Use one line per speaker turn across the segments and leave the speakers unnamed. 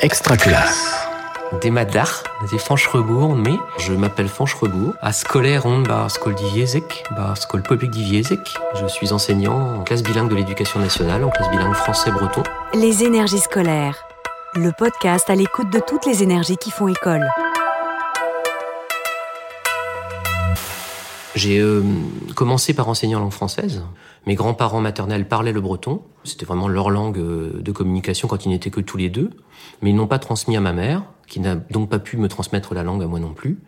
Extra classe.
Des madar, des Fancherebourg, mais je m'appelle Fancherebourg. À scolaire on bar skol diviezek, bar skol public diviezek. Je suis enseignant en classe bilingue de l'éducation nationale, en classe bilingue français-breton.
Les énergies scolaires. Le podcast à l'écoute de toutes les énergies qui font école.
J'ai euh, commencé par enseigner en langue française. Mes grands-parents maternels parlaient le breton. C'était vraiment leur langue euh, de communication quand ils n'étaient que tous les deux. Mais ils n'ont pas transmis à ma mère, qui n'a donc pas pu me transmettre la langue à moi non plus.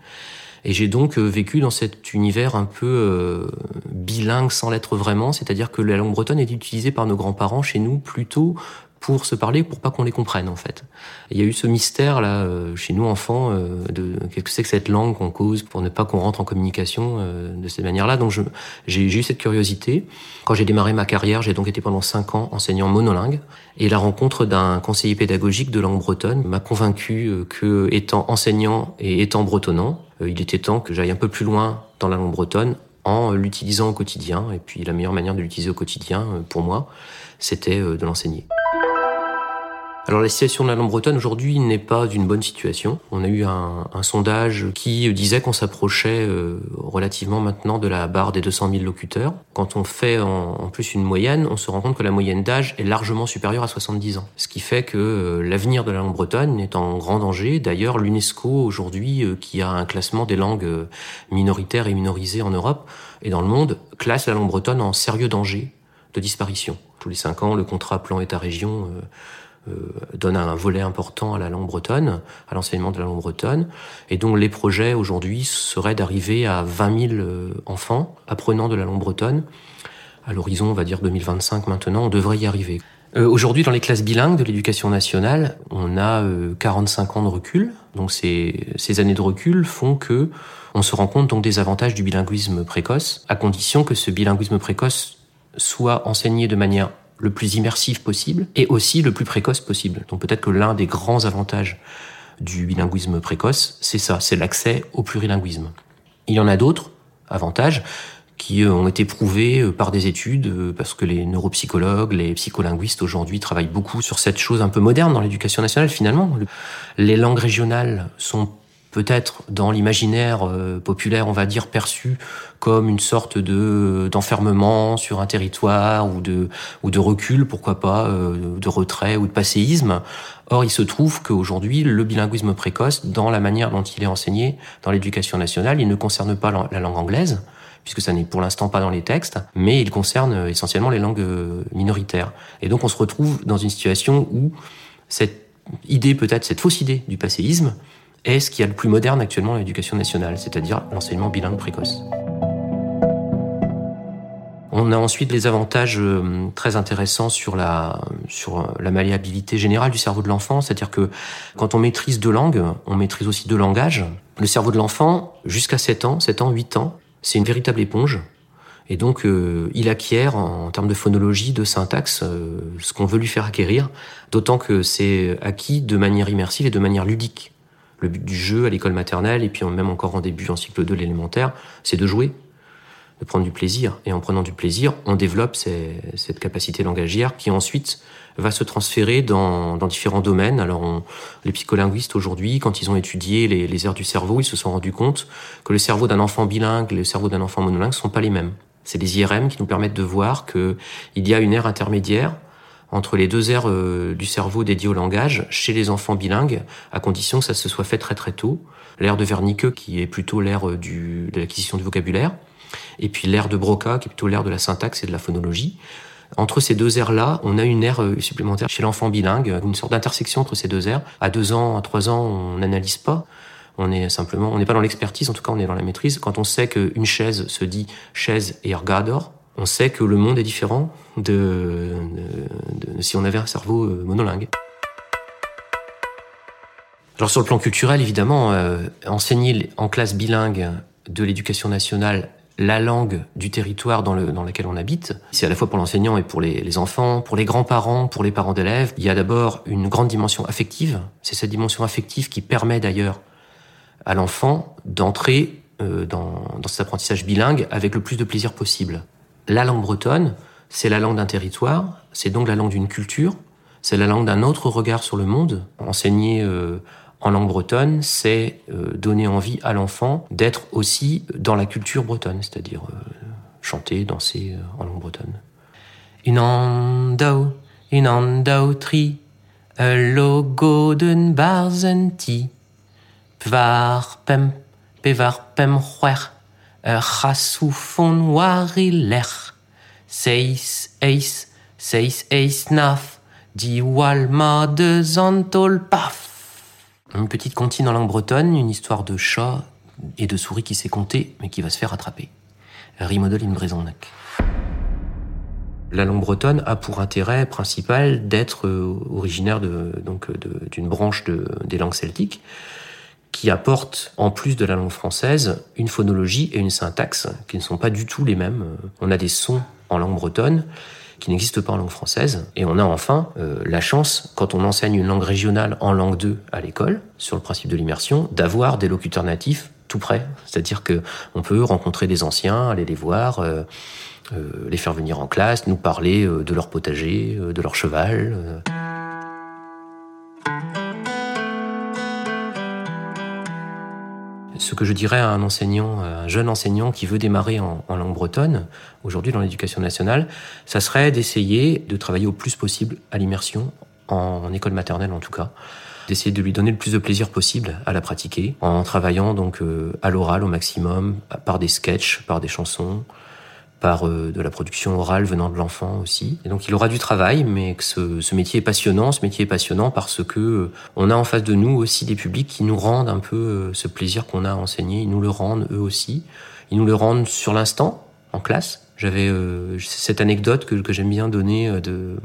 Et j'ai donc euh, vécu dans cet univers un peu bilingue sans l'être vraiment, c'est-à-dire que la langue bretonne est utilisée par nos grands-parents chez nous plutôt pour se parler, pour pas qu'on les comprenne en fait. Il y a eu ce mystère là euh, chez nous enfants euh, de qu'est-ce que c'est que cette langue qu'on cause pour ne pas qu'on rentre en communication euh, de cette manière-là. Donc j'ai eu cette curiosité. Quand j'ai démarré ma carrière, j'ai donc été pendant cinq ans enseignant monolingue et la rencontre d'un conseiller pédagogique de langue bretonne m'a convaincu que étant enseignant et étant bretonnant, il était temps que j'aille un peu plus loin dans la langue bretonne en l'utilisant au quotidien. Et puis la meilleure manière de l'utiliser au quotidien, pour moi, c'était de l'enseigner. Alors la situation de la langue bretonne aujourd'hui n'est pas d'une bonne situation. On a eu un, sondage qui disait qu'on s'approchait euh, relativement maintenant de la barre des 200 000 locuteurs. Quand on fait en, plus une moyenne, on se rend compte que la moyenne d'âge est largement supérieure à 70 ans. Ce qui fait que euh, l'avenir de la langue bretonne est en grand danger. D'ailleurs, l'UNESCO aujourd'hui, euh, qui a un classement des langues minoritaires et minorisées en Europe et dans le monde, classe la langue bretonne en sérieux danger de disparition. Tous les cinq ans, le contrat plan État-région euh, donne un volet important à la langue bretonne, à l'enseignement de la langue bretonne. Et donc les projets aujourd'hui seraient d'arriver à 20 000 euh, enfants apprenant de la langue bretonne. À l'horizon, on va dire 2025 maintenant, on devrait y arriver. Euh, aujourd'hui, dans les classes bilingues de l'éducation nationale, on a 45 ans de recul. Donc ces, ces années de recul font que on se rend compte donc des avantages du bilinguisme précoce, à condition que ce bilinguisme précoce soit enseigné de manière le plus immersif possible et aussi le plus précoce possible. Donc peut-être que l'un des grands avantages du bilinguisme précoce, c'est ça, c'est l'accès au plurilinguisme. Il y en a d'autres avantages qui ont été prouvés euh, par des études, euh, parce que les neuropsychologues, les psycholinguistes aujourd'hui travaillent beaucoup sur cette chose un peu moderne dans l'éducation nationale finalement. Les langues régionales sont peut-être dans l'imaginaire euh, populaire, on va dire, perçu comme une sorte de d'enfermement sur un territoire ou de ou de recul, pourquoi pas, euh, de retrait ou de passéisme. Or, il se trouve qu'aujourd'hui, le bilinguisme précoce, dans la manière dont il est enseigné dans l'éducation nationale, il ne concerne pas la langue anglaise, puisque ça n'est pour l'instant pas dans les textes, mais il concerne euh, essentiellement les langues minoritaires. Et donc, on se retrouve dans une situation où cette idée, peut-être cette fausse idée du passéisme, est ce qu'il y a le plus moderne actuellement dans l'éducation nationale, c'est-à-dire l'enseignement bilingue précoce. On a ensuite les avantages euh, très intéressants sur la, sur la malléabilité générale du cerveau de l'enfant, c'est-à-dire que quand on maîtrise deux langues, on maîtrise aussi deux langages. Le cerveau de l'enfant, jusqu'à 7 ans, 7 ans, 8 ans, c'est une véritable éponge. Et donc, euh, il acquiert en, termes de phonologie, de syntaxe, euh, ce qu'on veut lui faire acquérir, d'autant que c'est acquis de manière immersive et de manière ludique. Le but du jeu à l'école maternelle, et puis même encore en début en cycle 2 l'élémentaire, c'est de jouer, de prendre du plaisir. Et en prenant du plaisir, on développe cette capacité langagière qui ensuite va se transférer dans, différents domaines. Alors, les psycholinguistes aujourd'hui, quand ils ont étudié les, les aires du cerveau, ils se sont rendus compte que le cerveau d'un enfant bilingue et le cerveau d'un enfant monolingue ne sont pas les mêmes. C'est des IRM qui nous permettent de voir qu'il y a une aire intermédiaire entre les deux aires euh, du cerveau dédiées au langage chez les enfants bilingues, à condition que ça se soit fait très très tôt. L'aire de Wernicke, qui est plutôt l'aire euh, de l'acquisition du vocabulaire, et puis l'aire de Broca, qui est plutôt l'aire de la syntaxe et de la phonologie. Entre ces deux aires-là, on a une aire euh, supplémentaire chez l'enfant bilingue, une sorte d'intersection entre ces deux aires. À deux ans, à trois ans, on n'analyse pas. On est simplement, on n'est pas dans l'expertise, en tout cas, on est dans la maîtrise. Quand on sait qu'une chaise se dit chaise et ergador, on sait que le monde est différent de, si on avait un cerveau euh, monolingue. Alors sur le plan culturel, évidemment, euh, enseigner en classe bilingue de l'éducation nationale la langue du territoire dans, le, dans lequel on habite, c'est à la fois pour l'enseignant et pour les, enfants, pour les grands-parents, pour les parents d'élèves. Il y a d'abord une grande dimension affective. C'est cette dimension affective qui permet d'ailleurs à l'enfant d'entrer euh, dans cet apprentissage bilingue avec le plus de plaisir possible. La langue bretonne, c'est la langue d'un territoire, c'est donc la langue d'une culture, c'est la langue d'un autre regard sur le monde. Enseigner euh, en langue bretonne, c'est euh, donner envie à l'enfant d'être aussi dans la culture bretonne, c'est-à-dire euh, chanter, danser en langue bretonne. Inandau, inandau tri, logo barzenti, pvar seis eis, seis eis naf, di walma de zantol paf. Une petite comptine en langue bretonne, une histoire de chat et de souris qui s'est comptée, mais qui va se faire attraper. Rimodel in Brezonnac. La langue bretonne a pour intérêt principal d'être euh, originaire de, d'une branche de, des langues celtiques qui apporte, en plus de la langue française, une phonologie et une syntaxe qui ne sont pas du tout les mêmes. On a des sons en langue bretonne qui n'existe pas en langue française. Et on a enfin euh, la chance, quand on enseigne une langue régionale en langue 2 à l'école, sur le principe de l'immersion, d'avoir des locuteurs natifs tout près. C'est-à-dire que on peut rencontrer des anciens, aller les voir, euh, euh, les faire venir en classe, nous parler de leur potager, de leur cheval. Ce que je dirais à un enseignant, un jeune enseignant qui veut démarrer en, langue bretonne, aujourd'hui dans l'éducation nationale, ça serait d'essayer de travailler au plus possible à l'immersion, en, école maternelle en tout cas, d'essayer de lui donner le plus de plaisir possible à la pratiquer, en travaillant donc euh, à l'oral au maximum, par des sketchs, par des chansons, par euh, de la production orale venant de l'enfant aussi. Et donc il aura du travail, mais que ce, ce, métier est passionnant. Ce métier est passionnant parce que euh, on a en face de nous aussi des publics qui nous rendent un peu euh, ce plaisir qu'on a à enseigner. Ils nous le rendent eux aussi. Ils nous le rendent sur l'instant, en classe. J'avais cette anecdote que, que j'aime bien donner de,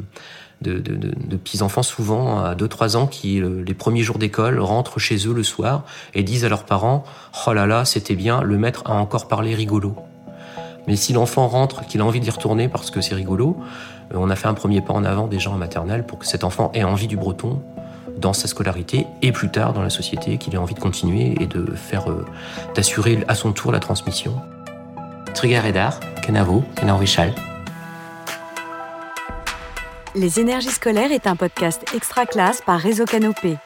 de, de, de, de petits enfants souvent à 2-3 ans qui les premiers jours d'école rentrent chez eux le soir et disent à leurs parents oh là là c'était bien le maître a encore parlé rigolo mais si l'enfant rentre, qu'il a envie d'y retourner parce que c'est rigolo, euh, on a fait un premier pas en avant déjà en maternelle pour que cet enfant ait envie du breton dans sa scolarité et plus tard dans la société, qu'il ait envie de continuer et de faire, euh, d'assurer à son tour la transmission. Trigaredar, Kenavo, Kenarvichal.
Les énergies scolaires est un podcast extra classe par Réseau Canopé.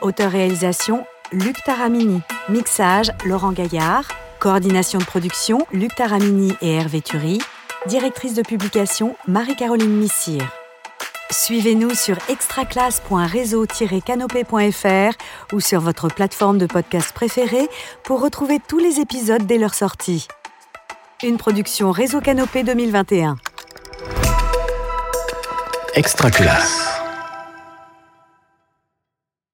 Auteur-réalisation Luc Taramini. Mixage Laurent Gaillard. Coordination de production, Luc Taramini et Hervé Thury. Directrice de publication, Marie-Caroline Missire. Suivez-nous sur extraclasse.réseau-canopé.fr ou sur votre plateforme de podcast préférée pour retrouver tous les épisodes dès leur sortie. Une production Réseau Canopé 2021.
Extraclasse.